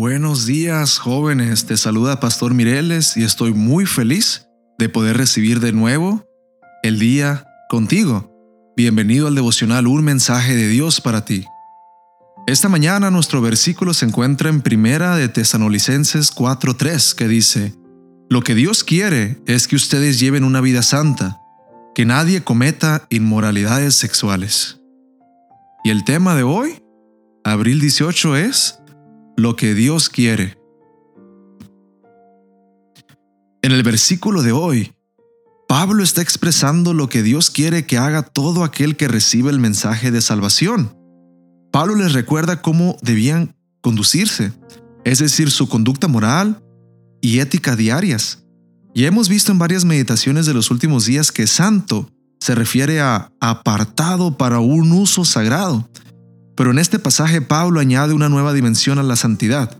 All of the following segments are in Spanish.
Buenos días jóvenes, te saluda Pastor Mireles y estoy muy feliz de poder recibir de nuevo el día contigo. Bienvenido al devocional Un mensaje de Dios para ti. Esta mañana nuestro versículo se encuentra en Primera de Tesanolicenses 4:3 que dice: Lo que Dios quiere es que ustedes lleven una vida santa, que nadie cometa inmoralidades sexuales. Y el tema de hoy, abril 18 es lo que Dios quiere. En el versículo de hoy, Pablo está expresando lo que Dios quiere que haga todo aquel que recibe el mensaje de salvación. Pablo les recuerda cómo debían conducirse, es decir, su conducta moral y ética diarias. Y hemos visto en varias meditaciones de los últimos días que santo se refiere a apartado para un uso sagrado, pero en este pasaje Pablo añade una nueva dimensión a la santidad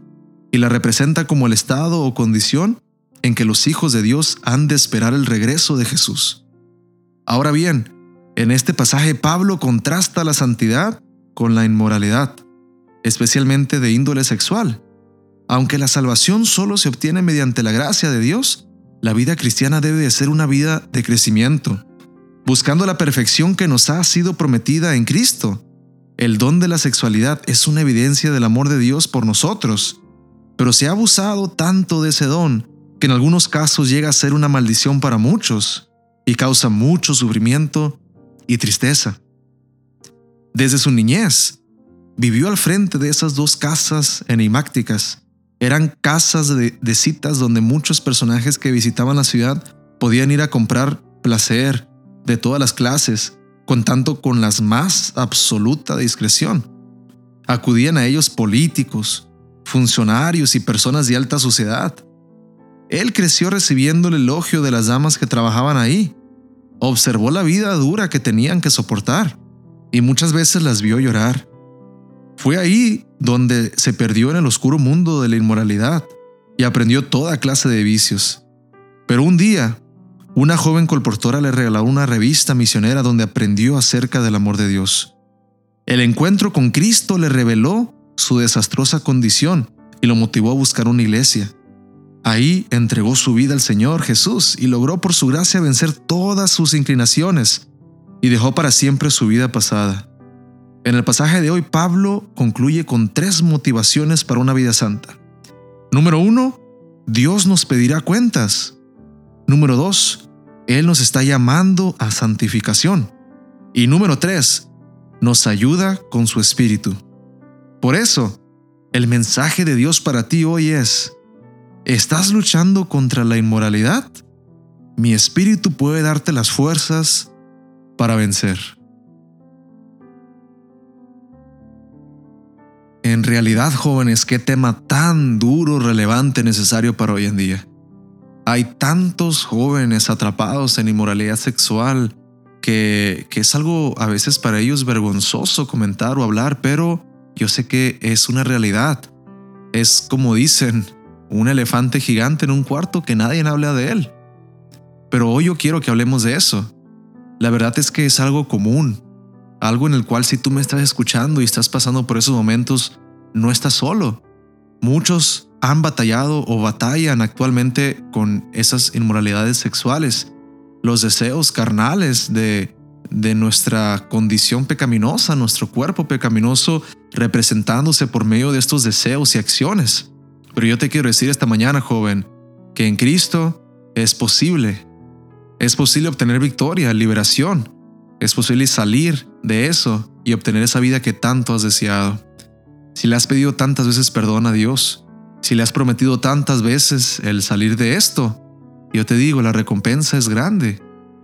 y la representa como el estado o condición en que los hijos de Dios han de esperar el regreso de Jesús. Ahora bien, en este pasaje Pablo contrasta la santidad con la inmoralidad, especialmente de índole sexual. Aunque la salvación solo se obtiene mediante la gracia de Dios, la vida cristiana debe de ser una vida de crecimiento, buscando la perfección que nos ha sido prometida en Cristo el don de la sexualidad es una evidencia del amor de Dios por nosotros, pero se ha abusado tanto de ese don que en algunos casos llega a ser una maldición para muchos y causa mucho sufrimiento y tristeza. Desde su niñez, vivió al frente de esas dos casas enigmáticas. Eran casas de, de, citas donde muchos personajes que visitaban la ciudad podían ir a comprar placer de todas las clases contando con las más absoluta discreción. Acudían a ellos políticos, funcionarios y personas de alta sociedad. Él creció recibiendo el elogio de las damas que trabajaban ahí. Observó la vida dura que tenían que soportar y muchas veces las vio llorar. Fue ahí donde se perdió en el oscuro mundo de la inmoralidad y aprendió toda clase de vicios. Pero un día una joven colportora le regaló una revista misionera donde aprendió acerca del amor de Dios. El encuentro con Cristo le reveló su desastrosa condición y lo motivó a buscar una iglesia. Ahí entregó su vida al Señor Jesús y logró por su gracia vencer todas sus inclinaciones y dejó para siempre su vida pasada. En el pasaje de hoy, Pablo concluye con tres motivaciones para una vida santa. Número uno, Dios nos pedirá cuentas. Número dos, Él nos está llamando a santificación. Y número tres, nos ayuda con su espíritu. Por eso, el mensaje de Dios para ti hoy es, ¿estás luchando contra la inmoralidad? Mi espíritu puede darte las fuerzas para vencer. En realidad, jóvenes, qué tema tan duro, relevante, necesario para hoy en día. Hay tantos jóvenes atrapados en inmoralidad sexual que, que es algo a veces para ellos vergonzoso comentar o hablar, pero yo sé que es una realidad. Es como dicen, un elefante gigante en un cuarto que nadie habla de él. Pero hoy yo quiero que hablemos de eso. La verdad es que es algo común, algo en el cual si tú me estás escuchando y estás pasando por esos momentos, no estás solo. Muchos han batallado o batallan actualmente con esas inmoralidades sexuales, los deseos carnales de, de nuestra condición pecaminosa, nuestro cuerpo pecaminoso representándose por medio de estos deseos y acciones. Pero yo te quiero decir esta mañana, joven, que en Cristo es posible. Es posible obtener victoria, liberación. Es posible salir de eso y obtener esa vida que tanto has deseado. Si le has pedido tantas veces perdón a Dios, si le has prometido tantas veces el salir de esto, yo te digo, la recompensa es grande.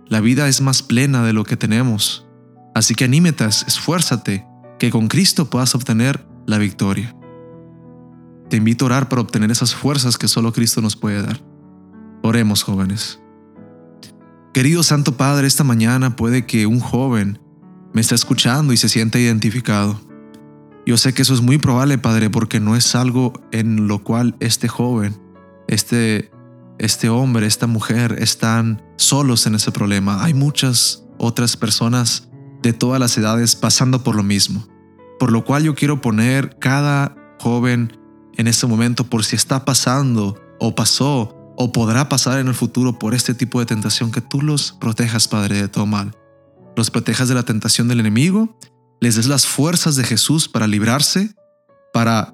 La vida es más plena de lo que tenemos. Así que anímetas, esfuérzate, que con Cristo puedas obtener la victoria. Te invito a orar para obtener esas fuerzas que solo Cristo nos puede dar. Oremos, jóvenes. Querido Santo Padre, esta mañana puede que un joven me esté escuchando y se sienta identificado. Yo sé que eso es muy probable, Padre, porque no es algo en lo cual este joven, este, este hombre, esta mujer están solos en ese problema. Hay muchas otras personas de todas las edades pasando por lo mismo. Por lo cual yo quiero poner cada joven en este momento por si está pasando o pasó o podrá pasar en el futuro por este tipo de tentación, que tú los protejas, Padre, de todo mal. Los protejas de la tentación del enemigo, les des las fuerzas de Jesús para librarse, para,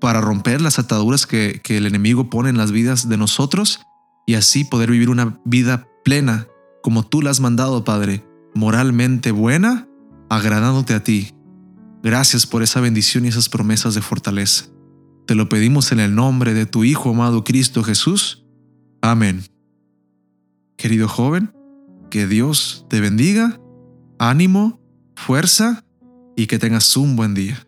para romper las ataduras que, que el enemigo pone en las vidas de nosotros y así poder vivir una vida plena como tú la has mandado, Padre, moralmente buena, agradándote a ti. Gracias por esa bendición y esas promesas de fortaleza. Te lo pedimos en el nombre de tu Hijo amado Cristo Jesús. Amén. Querido joven, que Dios te bendiga, ánimo, fuerza y que tengas un buen día.